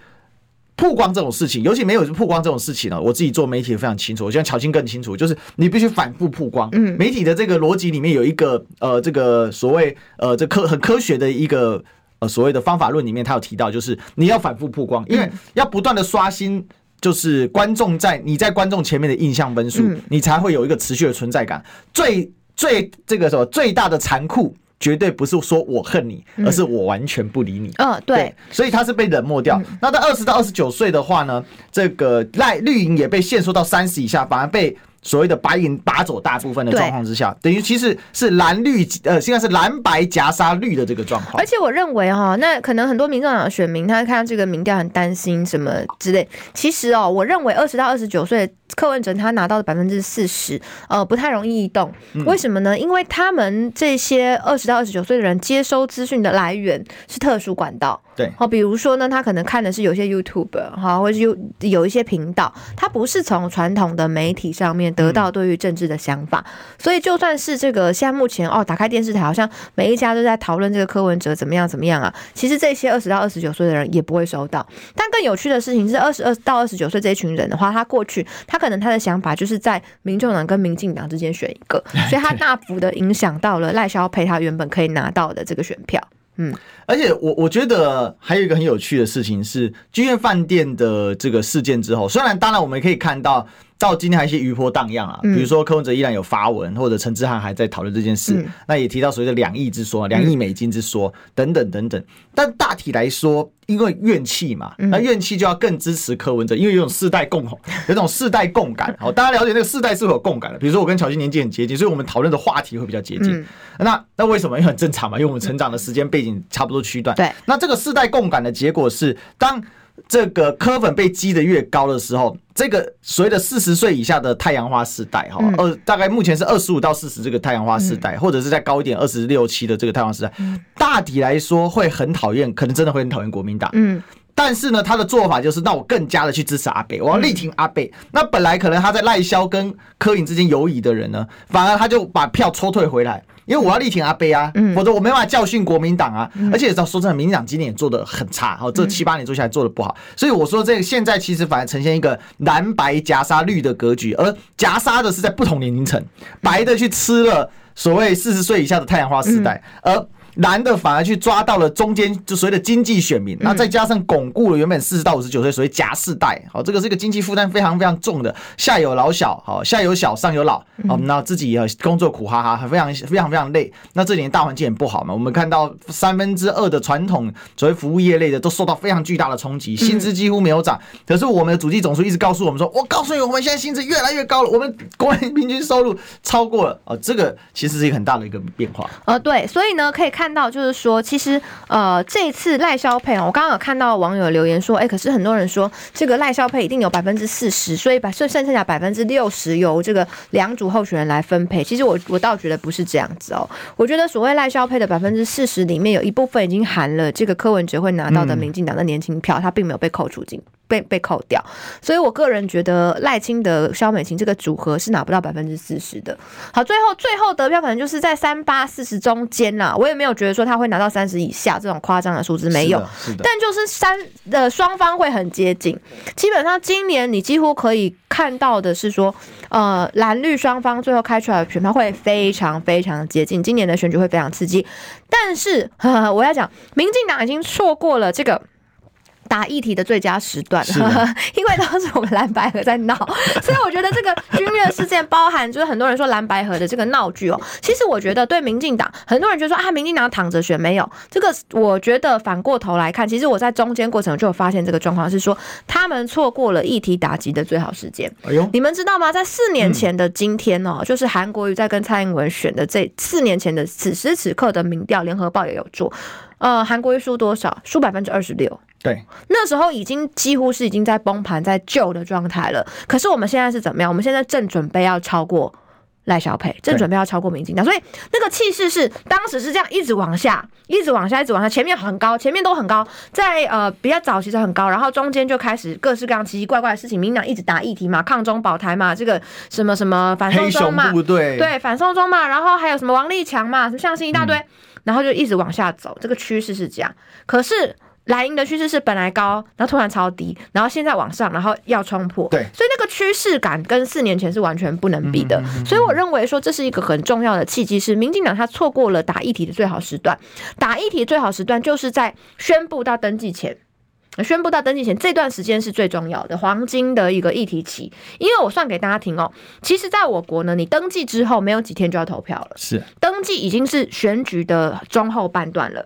曝光这种事情，尤其没有曝光这种事情呢，我自己做媒体非常清楚，我像乔青更清楚，就是你必须反复曝光。嗯，媒体的这个逻辑里面有一个呃，这个所谓呃，这科很科学的一个呃所谓的方法论里面，他有提到，就是你要反复曝光，因为要不断的刷新。就是观众在你在观众前面的印象分数，你才会有一个持续的存在感。最最这个什么最大的残酷，绝对不是说我恨你，而是我完全不理你。嗯，对，所以他是被冷漠掉。那在二十到二十九岁的话呢，这个赖绿营也被限缩到三十以下，反而被。所谓的白银拔走大部分的状况之下，等于其实是蓝绿呃，现在是蓝白夹杀绿的这个状况。而且我认为哈，那可能很多民众党的选民他看到这个民调很担心什么之类。其实哦，我认为二十到二十九岁柯文哲他拿到的百分之四十，呃，不太容易移动。为什么呢？因为他们这些二十到二十九岁的人接收资讯的来源是特殊管道。对，好，比如说呢，他可能看的是有些 YouTube 哈，或者有有一些频道，他不是从传统的媒体上面得到对于政治的想法，嗯、所以就算是这个现在目前哦，打开电视台，好像每一家都在讨论这个柯文哲怎么样怎么样啊，其实这些二十到二十九岁的人也不会收到。但更有趣的事情是，二十二到二十九岁这一群人的话，他过去他可能他的想法就是在民众党跟民进党之间选一个，所以他大幅的影响到了赖萧配他原本可以拿到的这个选票。嗯，而且我我觉得还有一个很有趣的事情是，君悦饭店的这个事件之后，虽然当然我们可以看到。到今天还有一些余波荡漾啊，比如说柯文哲依然有发文，或者陈志涵还在讨论这件事，那也提到所谓的两亿之说，两亿美金之说等等等等。但大体来说，因为怨气嘛，那怨气就要更支持柯文哲，因为有种世代共，有种世代共感。好，大家了解那个世代是否有共感的。比如说我跟巧芯年纪很接近，所以我们讨论的话题会比较接近。那那为什么？因为很正常嘛，因为我们成长的时间背景差不多区段。对，那这个世代共感的结果是当。这个科粉被激得越高的时候，这个所谓的四十岁以下的太阳花世代，哈，呃，大概目前是二十五到四十这个太阳花世代，或者是再高一点二十六七的这个太阳花世代，大体来说会很讨厌，可能真的会很讨厌国民党。嗯，但是呢，他的做法就是，让我更加的去支持阿贝，我要力挺阿北。那本来可能他在赖萧跟柯颖之间游移的人呢，反而他就把票抽退回来。因为我要力挺阿贝啊，否则我没办法教训国民党啊。而且说真的，民进党今年也做的很差，好，这七八年做下来做的不好。所以我说这个现在其实反而呈现一个蓝白夹杀绿的格局，而夹杀的是在不同年龄层，白的去吃了所谓四十岁以下的太阳花时代，而。蓝的反而去抓到了中间，就所谓的经济选民，那再加上巩固了原本四十到五十九岁所谓夹世代，好，这个是一个经济负担非常非常重的，下有老小，好，下有小上有老，好，那自己也工作苦哈哈，非常非常非常累，那这几年大环境也不好嘛，我们看到三分之二的传统所谓服务业类的都受到非常巨大的冲击，薪资几乎没有涨，可是我们的主计总数一直告诉我们说，我告诉你，我们现在薪资越来越高了，我们国民平均收入超过了，啊，这个其实是一个很大的一个变化，呃，对，所以呢，可以看。看到就是说，其实呃，这次赖萧配，我刚刚有看到网友留言说，哎，可是很多人说这个赖萧配一定有百分之四十，所以把剩剩下百分之六十由这个两组候选人来分配。其实我我倒觉得不是这样子哦，我觉得所谓赖萧配的百分之四十里面有一部分已经含了这个柯文哲会拿到的民进党的年轻票，他并没有被扣除进。被被扣掉，所以我个人觉得赖清德、萧美琴这个组合是拿不到百分之四十的。好，最后最后得票可能就是在三八四十中间啦。我也没有觉得说他会拿到三十以下这种夸张的数字，没有。但就是三的双方会很接近。基本上今年你几乎可以看到的是说，呃，蓝绿双方最后开出来的选票会非常非常接近。今年的选举会非常刺激。但是呵呵 我要讲，民进党已经错过了这个。打议题的最佳时段，因为当时我们蓝白合在闹，所以我觉得这个军乐事件包含就是很多人说蓝白合的这个闹剧哦。其实我觉得对民进党，很多人觉得说啊，民进党躺着选没有这个，我觉得反过头来看，其实我在中间过程就有发现这个状况是说，他们错过了议题打击的最好时间。哎呦，你们知道吗？在四年前的今天哦，就是韩国瑜在跟蔡英文选的这四年前的此时此刻的民调，联合报也有做，呃，韩国瑜输多少？输百分之二十六。对，那时候已经几乎是已经在崩盘、在救的状态了。可是我们现在是怎么样？我们现在正准备要超过赖小佩，正准备要超过民进党，所以那个气势是当时是这样一直往下，一直往下，一直往下，前面很高，前面都很高，在呃比较早期是很高，然后中间就开始各式各样奇奇怪怪的事情，民进党一直打议题嘛，抗中保台嘛，这个什么什么反送中嘛，对对反送中嘛，然后还有什么王立强嘛，什么相信一大堆，嗯、然后就一直往下走，这个趋势是这样，可是。蓝营的趋势是本来高，然后突然超低，然后现在往上，然后要冲破。对，所以那个趋势感跟四年前是完全不能比的。嗯嗯嗯嗯，所以我认为说这是一个很重要的契机，是民进党他错过了打议题的最好时段。打议题最好时段就是在宣布到登记前，宣布到登记前这段时间是最重要的黄金的一个议题期。因为我算给大家听哦，其实在我国呢，你登记之后没有几天就要投票了，是登记已经是选举的中后半段了。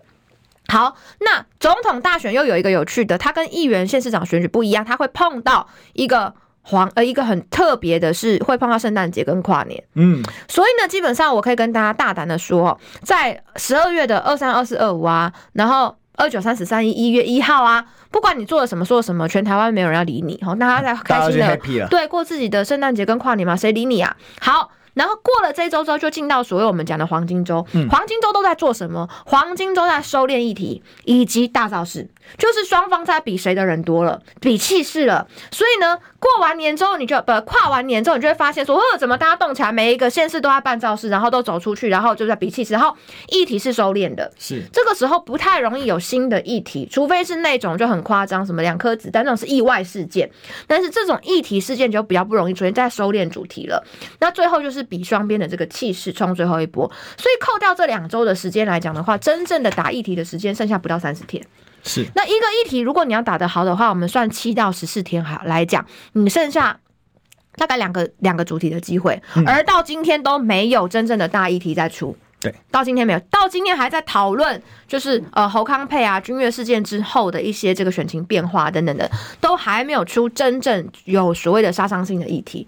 好，那总统大选又有一个有趣的，它跟议员、县市长选举不一样，它会碰到一个黄呃一个很特别的是会碰到圣诞节跟跨年，嗯，所以呢，基本上我可以跟大家大胆的说，在十二月的二三、二四、二五啊，然后二九、三十、三一、一月一号啊，不管你做了什么，说了什么，全台湾没有人要理你，好，大家在开心的对过自己的圣诞节跟跨年嘛，谁理你啊？好。然后过了这一周之后，就进到所谓我们讲的黄金周。黄金周都在做什么？黄金周在收敛议题以及大造势，就是双方在比谁的人多了，比气势了。所以呢，过完年之后，你就不跨完年之后，你就会发现说，呃，怎么大家动起来，每一个县市都在办造势，然后都走出去，然后就在比气势，然后议题是收敛的。是这个时候不太容易有新的议题，除非是那种就很夸张，什么两颗子弹那种是意外事件。但是这种议题事件就比较不容易出现在收敛主题了。那最后就是。比双边的这个气势冲最后一波，所以扣掉这两周的时间来讲的话，真正的打议题的时间剩下不到三十天。是，那一个议题，如果你要打得好的话，我们算七到十四天好来讲，你剩下大概两个两个主题的机会，而到今天都没有真正的大议题在出。对，到今天没有，到今天还在讨论，就是呃侯康配啊君悦事件之后的一些这个选情变化等等的，都还没有出真正有所谓的杀伤性的议题。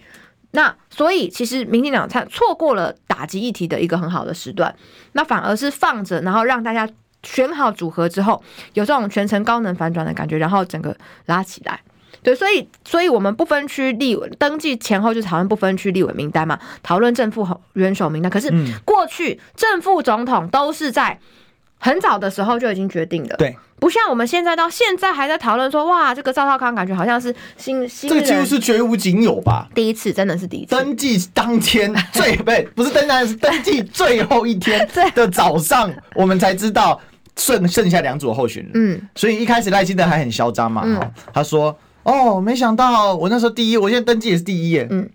那所以其实民进党他错过了打击议题的一个很好的时段，那反而是放着，然后让大家选好组合之后，有这种全程高能反转的感觉，然后整个拉起来。对，所以所以我们不分区立委登记前后就讨论不分区立委名单嘛，讨论正副元首名单。可是过去正副总统都是在很早的时候就已经决定的。对。不像我们现在到现在还在讨论说，哇，这个赵少康感觉好像是新新这个几乎是绝无仅有吧？第一次，真的是第一次。登记当天最不不是登记，是登记最后一天 的早上，我们才知道剩剩下两组候选人。嗯，所以一开始赖清德还很嚣张嘛，嗯，他说：“哦，没想到我那时候第一，我现在登记也是第一耶。”嗯。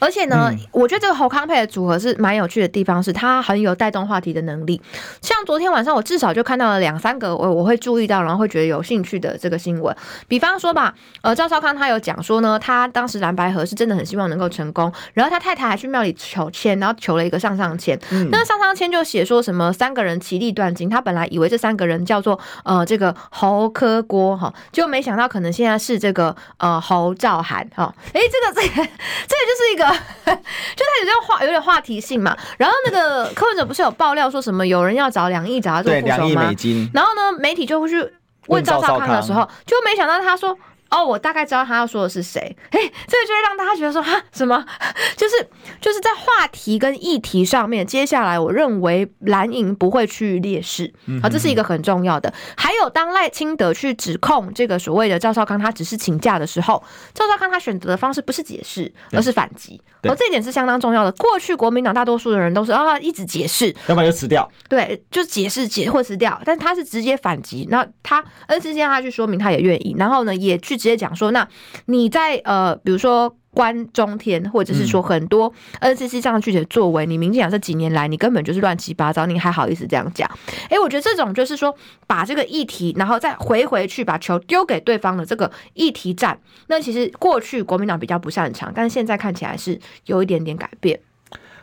而且呢，嗯、我觉得这个侯康配的组合是蛮有趣的地方，是他很有带动话题的能力。像昨天晚上，我至少就看到了两三个我我会注意到，然后会觉得有兴趣的这个新闻。比方说吧，呃，赵少康他有讲说呢，他当时蓝白合是真的很希望能够成功，然后他太太还去庙里求签，然后求了一个上上签。嗯、那上上签就写说什么三个人其利断金，他本来以为这三个人叫做呃这个侯科郭哈，就没想到可能现在是这个呃侯兆涵哈。哎，这个这个这个就是一个。就他有这样话，有点话题性嘛。然后那个柯文哲不是有爆料说什么有人要找两亿找他做副手吗？对，两亿美金。然后呢，媒体就会去问赵少康的时候，就没想到他说。哦，我大概知道他要说的是谁。哎，这个就会让大家觉得说，哈，什么？就是就是在话题跟议题上面，接下来我认为蓝营不会去劣势，啊，这是一个很重要的。还有，当赖清德去指控这个所谓的赵少康，他只是请假的时候，赵少康他选择的方式不是解释，而是反击。而这一点是相当重要的。过去国民党大多数的人都是啊，一直解释，要不然就辞掉。对，就解释解或辞掉，但他是直接反击。那他，恩师先让他去说明，他也愿意。然后呢，也去。直接讲说，那你在呃，比如说。关中天，或者是说很多 NCC 上去的作为，你民进党这几年来，你根本就是乱七八糟，你还好意思这样讲？哎，我觉得这种就是说，把这个议题，然后再回回去，把球丢给对方的这个议题战，那其实过去国民党比较不擅长，但是现在看起来是有一点点改变。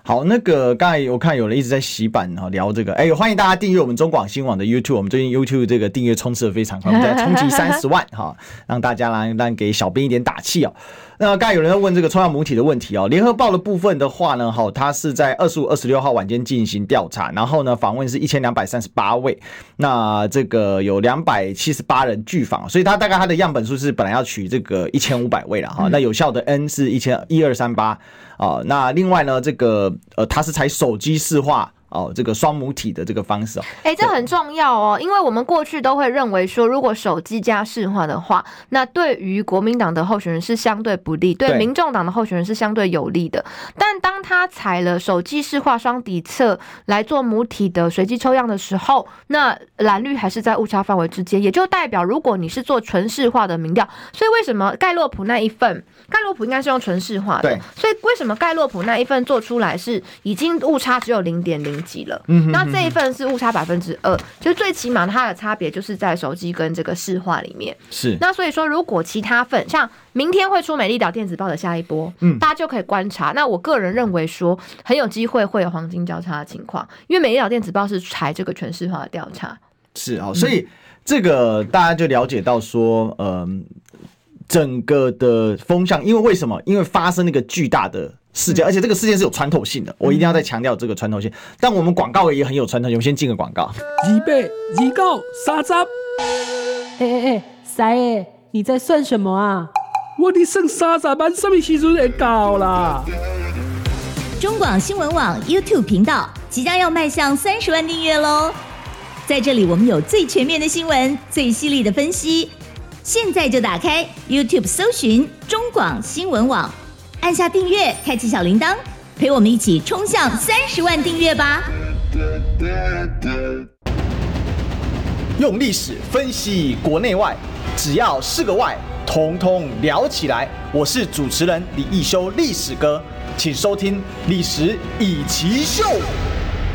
好，那个刚才我看有人一直在洗版哈聊这个，哎，欢迎大家订阅我们中广新闻网的 YouTube，我们最近 YouTube 这个订阅冲刺的非常快，我们在冲击 三十万哈，让大家来让给小编一点打气哦。那刚才有人在问这个抽样母体的问题哦，联合报的部分的话呢，哈，它是在二十五、二十六号晚间进行调查，然后呢，访问是一千两百三十八位，那这个有两百七十八人拒访，所以它大概它的样本数是本来要取这个一千五百位了哈，那有效的 N 是一千一二三八啊，那另外呢，这个呃，它是采手机视化。哦，这个双母体的这个方式哦，哎、欸，这很重要哦，因为我们过去都会认为说，如果手机加市化的话，那对于国民党的候选人是相对不利，对民众党的候选人是相对有利的。但当他采了手机市化双底侧来做母体的随机抽样的时候，那蓝绿还是在误差范围之间，也就代表如果你是做纯市化的民调，所以为什么盖洛普那一份，盖洛普应该是用纯市化的，所以为什么盖洛普那一份做出来是已经误差只有零点零。几了，嗯，那这一份是误差百分之二，就最起码它的差别就是在手机跟这个市化里面是。那所以说，如果其他份像明天会出美丽岛电子报的下一波，嗯，大家就可以观察。那我个人认为说很有机会会有黄金交叉的情况，因为美丽岛电子报是采这个全市化的调查，是啊，所以这个大家就了解到说，嗯，整个的风向，因为为什么？因为发生那个巨大的。事件，而且这个事件是有穿透性的，我一定要再强调这个穿透性。但我们广告也很有穿透性，我们先进个广告。预备，预告，三十。哎哎哎，三爷，你在算什么啊？我的剩三十万，什么时阵会到啦？中广新闻网 YouTube 频道即将要迈向三十万订阅喽！在这里，我们有最全面的新闻，最犀利的分析。现在就打开 YouTube 搜寻中广新闻网。按下订阅，开启小铃铛，陪我们一起冲向三十万订阅吧！用历史分析国内外，只要是个“外”，统统聊起来。我是主持人李易修，历史哥，请收听《历史易起秀》。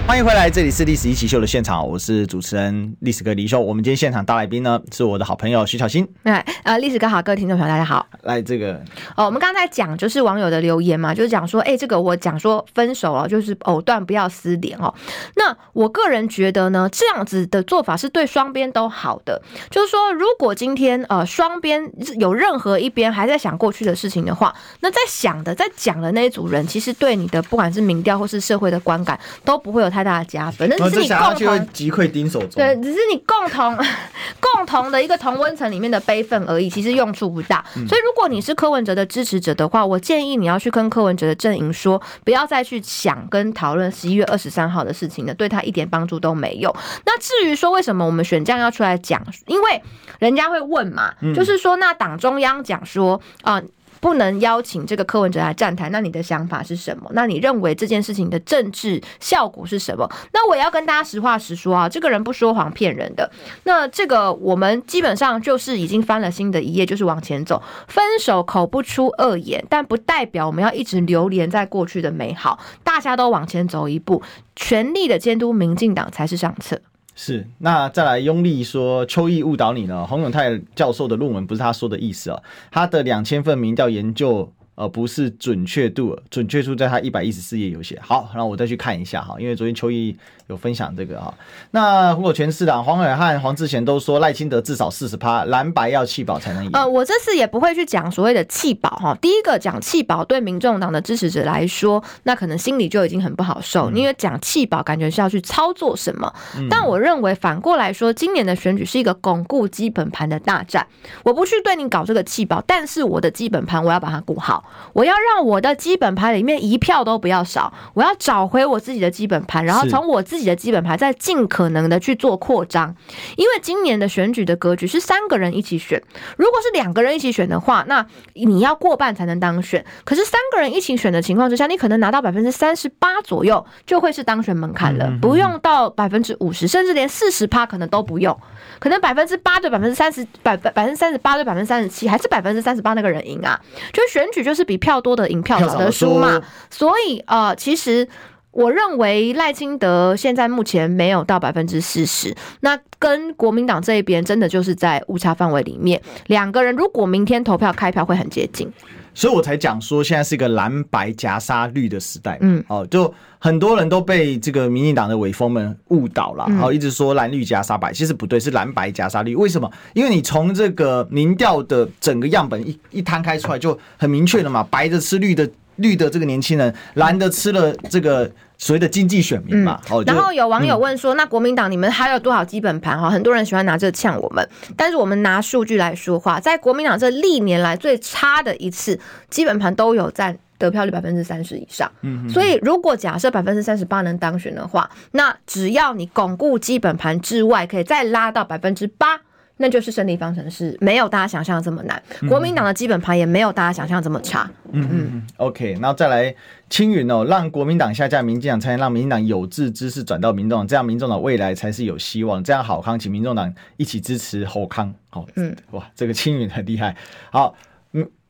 欢迎回来，这里是历史一起秀的现场，我是主持人历史哥李易修。我们今天现场大来宾呢，是我的好朋友徐巧芯。哎，呃，历史哥好，各位听众朋友大家好。来，这个哦，我们刚才讲就是网友的留言嘛，就是讲说，哎，这个我讲说分手了，就是藕断不要丝连哦。那我个人觉得呢，这样子的做法是对双边都好的。就是说，如果今天呃双边有任何一边还在想过去的事情的话，那在想的、在讲的那一组人，其实对你的不管是民调或是社会的观感都不会有太大的加分，那只是你共同击溃丁守中，对，只是你共同 共同的一个同温层里面的悲愤而已，其实用处不大。所以如果你是柯文哲的支持者的话，我建议你要去跟柯文哲的阵营说，不要再去想跟讨论十一月二十三号的事情了，对他一点帮助都没有。那至于说为什么我们选这样要出来讲，因为人家会问嘛，就是说那党中央讲说啊。呃不能邀请这个柯文哲来站台，那你的想法是什么？那你认为这件事情的政治效果是什么？那我也要跟大家实话实说啊，这个人不说谎骗人的。那这个我们基本上就是已经翻了新的一页，就是往前走。分手口不出恶言，但不代表我们要一直流连在过去的美好。大家都往前走一步，全力的监督民进党才是上策。是，那再来用力说邱毅误导你了？洪永泰教授的论文不是他说的意思啊，他的两千份民调研究。而不是准确度，准确度在他一百一十四页有写。好，然后我再去看一下哈，因为昨天邱毅有分享这个哈。那如果全市长黄伟汉、黄志贤都说赖清德至少四十趴，蓝白要弃保才能赢。呃，我这次也不会去讲所谓的弃保哈。第一个讲弃保对民众党的支持者来说，那可能心里就已经很不好受，嗯、因为讲弃保感觉是要去操作什么。嗯、但我认为反过来说，今年的选举是一个巩固基本盘的大战。我不去对你搞这个弃保，但是我的基本盘我要把它顾好。好，我要让我的基本盘里面一票都不要少，我要找回我自己的基本盘，然后从我自己的基本盘再尽可能的去做扩张。因为今年的选举的格局是三个人一起选，如果是两个人一起选的话，那你要过半才能当选。可是三个人一起选的情况之下，你可能拿到百分之三十八左右就会是当选门槛了，不用到百分之五十，甚至连四十趴可能都不用，可能百分之八对百分之三十，百百百分之三十八对百分之三十七，还是百分之三十八那个人赢啊？就是选举就是比票多的赢，票少的输嘛。所以呃，其实我认为赖清德现在目前没有到百分之四十，那跟国民党这一边真的就是在误差范围里面，两个人如果明天投票开票会很接近。所以我才讲说，现在是一个蓝白夹杀绿的时代。嗯，哦，就很多人都被这个民进党的伪风们误导了，然后一直说蓝绿夹杀白，其实不对，是蓝白夹杀绿。为什么？因为你从这个民调的整个样本一一摊开出来，就很明确了嘛，白的吃绿的。绿的这个年轻人，蓝的吃了这个所谓的经济选民嘛。然后有网友问说：“嗯、那国民党你们还有多少基本盘？”哈，很多人喜欢拿这个呛我们，但是我们拿数据来说话，在国民党这历年来最差的一次基本盘都有占得票率百分之三十以上。嗯，所以如果假设百分之三十八能当选的话，那只要你巩固基本盘之外，可以再拉到百分之八。那就是胜利方程式，没有大家想象的这么难。国民党的基本盘也没有大家想象的这么差。嗯嗯，OK，然后再来青云哦，让国民党下架民进党，才能让民进党有志之士转到民众党，这样民众党未来才是有希望。这样好康，请民众党一起支持侯康。好，嗯，哇，这个青云很厉害。好，嗯。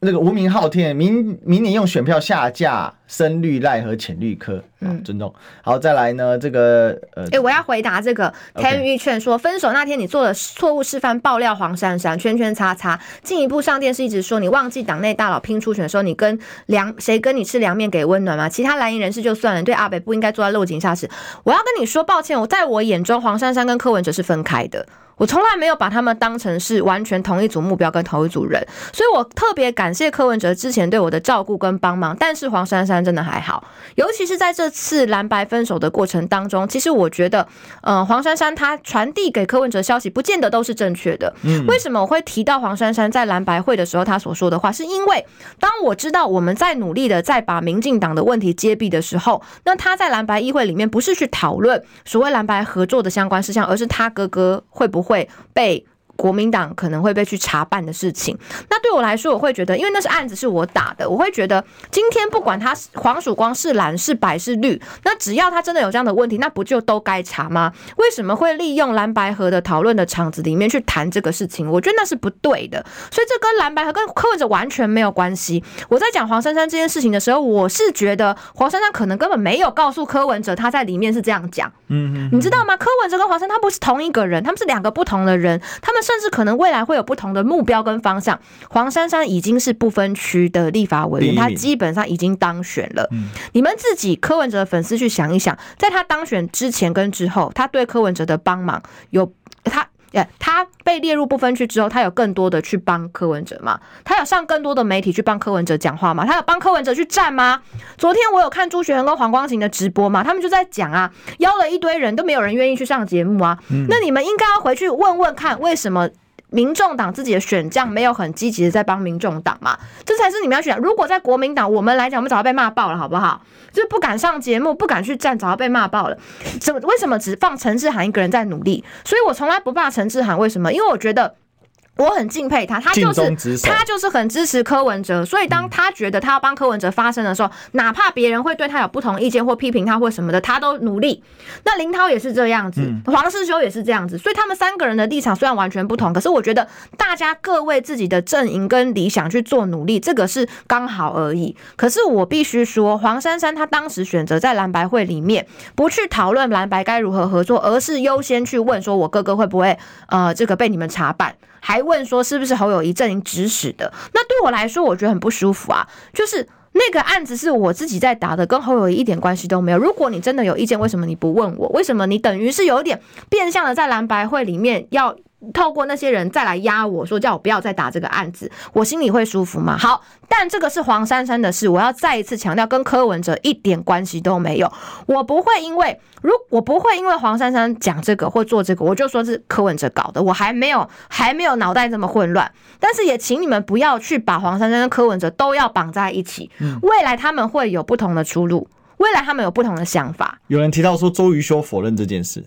那个无名昊天，明明年用选票下架深绿赖和浅绿科，嗯，尊重。好，再来呢，这个呃，哎、欸，我要回答这个天玉劝说，分手那天你做了错误示范，爆料黄珊珊，圈圈叉叉，进一步上电视一直说你忘记党内大佬拼出选的时候，你跟凉谁跟你吃凉面给温暖吗？其他蓝营人士就算了，对阿北不应该坐在落井下石。我要跟你说抱歉，我在我眼中黄珊珊跟柯文哲是分开的。我从来没有把他们当成是完全同一组目标跟同一组人，所以我特别感谢柯文哲之前对我的照顾跟帮忙。但是黄珊珊真的还好，尤其是在这次蓝白分手的过程当中，其实我觉得，呃，黄珊珊她传递给柯文哲消息，不见得都是正确的。嗯，为什么我会提到黄珊珊在蓝白会的时候她所说的话？是因为当我知道我们在努力的在把民进党的问题揭弊的时候，那他在蓝白议会里面不是去讨论所谓蓝白合作的相关事项，而是他哥哥会不会。会被国民党可能会被去查办的事情，那对我来说，我会觉得，因为那是案子是我打的，我会觉得今天不管他黄曙光是蓝是白是绿，那只要他真的有这样的问题，那不就都该查吗？为什么会利用蓝白合的讨论的场子里面去谈这个事情？我觉得那是不对的，所以这跟蓝白合跟柯文哲完全没有关系。我在讲黄珊珊这件事情的时候，我是觉得黄珊珊可能根本没有告诉柯文哲他在里面是这样讲，嗯，你知道吗？柯文哲跟黄珊他不是同一个人，他们是两个不同的人，他们是。甚至可能未来会有不同的目标跟方向。黄珊珊已经是不分区的立法委员，她基本上已经当选了。你们自己柯文哲的粉丝去想一想，在他当选之前跟之后，他对柯文哲的帮忙有他。他被列入不分区之后，他有更多的去帮柯文哲吗？他有上更多的媒体去帮柯文哲讲话吗？他有帮柯文哲去站吗？昨天我有看朱学恒跟黄光芹的直播嘛，他们就在讲啊，邀了一堆人都没有人愿意去上节目啊。那你们应该要回去问问看，为什么？民众党自己的选将没有很积极的在帮民众党嘛，这才是你们要选。如果在国民党，我们来讲，我们早就被骂爆了，好不好？就是不敢上节目，不敢去站，早就被骂爆了。怎？为什么只放陈志涵一个人在努力？所以我从来不骂陈志涵，为什么？因为我觉得。我很敬佩他，他就是他就是很支持柯文哲，所以当他觉得他要帮柯文哲发声的时候，哪怕别人会对他有不同意见或批评他或什么的，他都努力。那林涛也是这样子，黄世修也是这样子，所以他们三个人的立场虽然完全不同，可是我觉得大家各为自己的阵营跟理想去做努力，这个是刚好而已。可是我必须说，黄珊珊她当时选择在蓝白会里面不去讨论蓝白该如何合作，而是优先去问说，我哥哥会不会呃这个被你们查办。还问说是不是侯友谊阵营指使的？那对我来说，我觉得很不舒服啊。就是那个案子是我自己在打的，跟侯友谊一点关系都没有。如果你真的有意见，为什么你不问我？为什么你等于是有点变相的在蓝白会里面要透过那些人再来压我说叫我不要再打这个案子，我心里会舒服吗？好，但这个是黄珊珊的事，我要再一次强调，跟柯文哲一点关系都没有。我不会因为如我不会因为黄珊珊讲这个或做这个，我就说是柯文哲搞的。我还没有还没有脑袋这么混乱，但是也请你们不要去把黄珊珊跟柯文哲都要绑在一起。未来他们会有不同的出路，未来他们有不同的想法。有人提到说周瑜修否认这件事。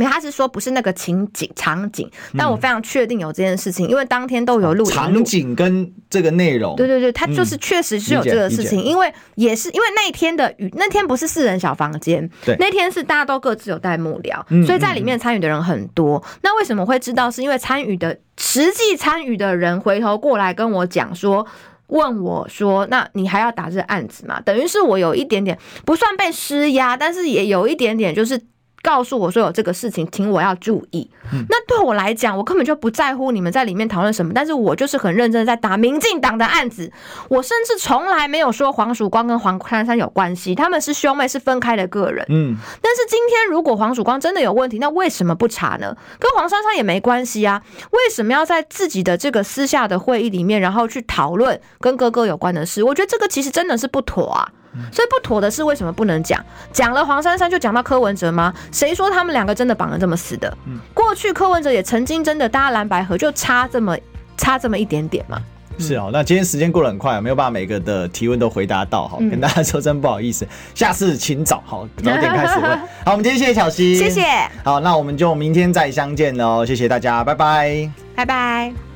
没，他是说不是那个情景场景，但我非常确定有这件事情，因为当天都有录场景跟这个内容。对对对，他就是确实是有这个事情，因为也是因为那天的雨，那天不是四人小房间，对，那天是大家都各自有带幕僚，所以在里面参与的人很多。那为什么会知道？是因为参与的实际参与的人回头过来跟我讲说，问我说：“那你还要打这个案子吗？”等于是我有一点点不算被施压，但是也有一点点就是。告诉我说有这个事情，请我要注意。嗯、那对我来讲，我根本就不在乎你们在里面讨论什么，但是我就是很认真的在打民进党的案子。我甚至从来没有说黄曙光跟黄珊珊有关系，他们是兄妹，是分开的个人。嗯，但是今天如果黄曙光真的有问题，那为什么不查呢？跟黄珊珊也没关系啊，为什么要在自己的这个私下的会议里面，然后去讨论跟哥哥有关的事？我觉得这个其实真的是不妥啊。所以不妥的是，为什么不能讲？讲了黄珊珊就讲到柯文哲吗？谁说他们两个真的绑得这么死的？过去柯文哲也曾经真的搭蓝白合，就差这么差这么一点点嘛。是哦，那今天时间过得很快，没有办法每个的提问都回答到，好，跟大家说真不好意思，下次请早，好，早点开始问。好，我们今天谢谢小溪，谢谢。好，那我们就明天再相见喽，谢谢大家，拜拜，拜拜。